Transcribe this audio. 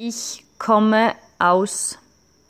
Ich komme aus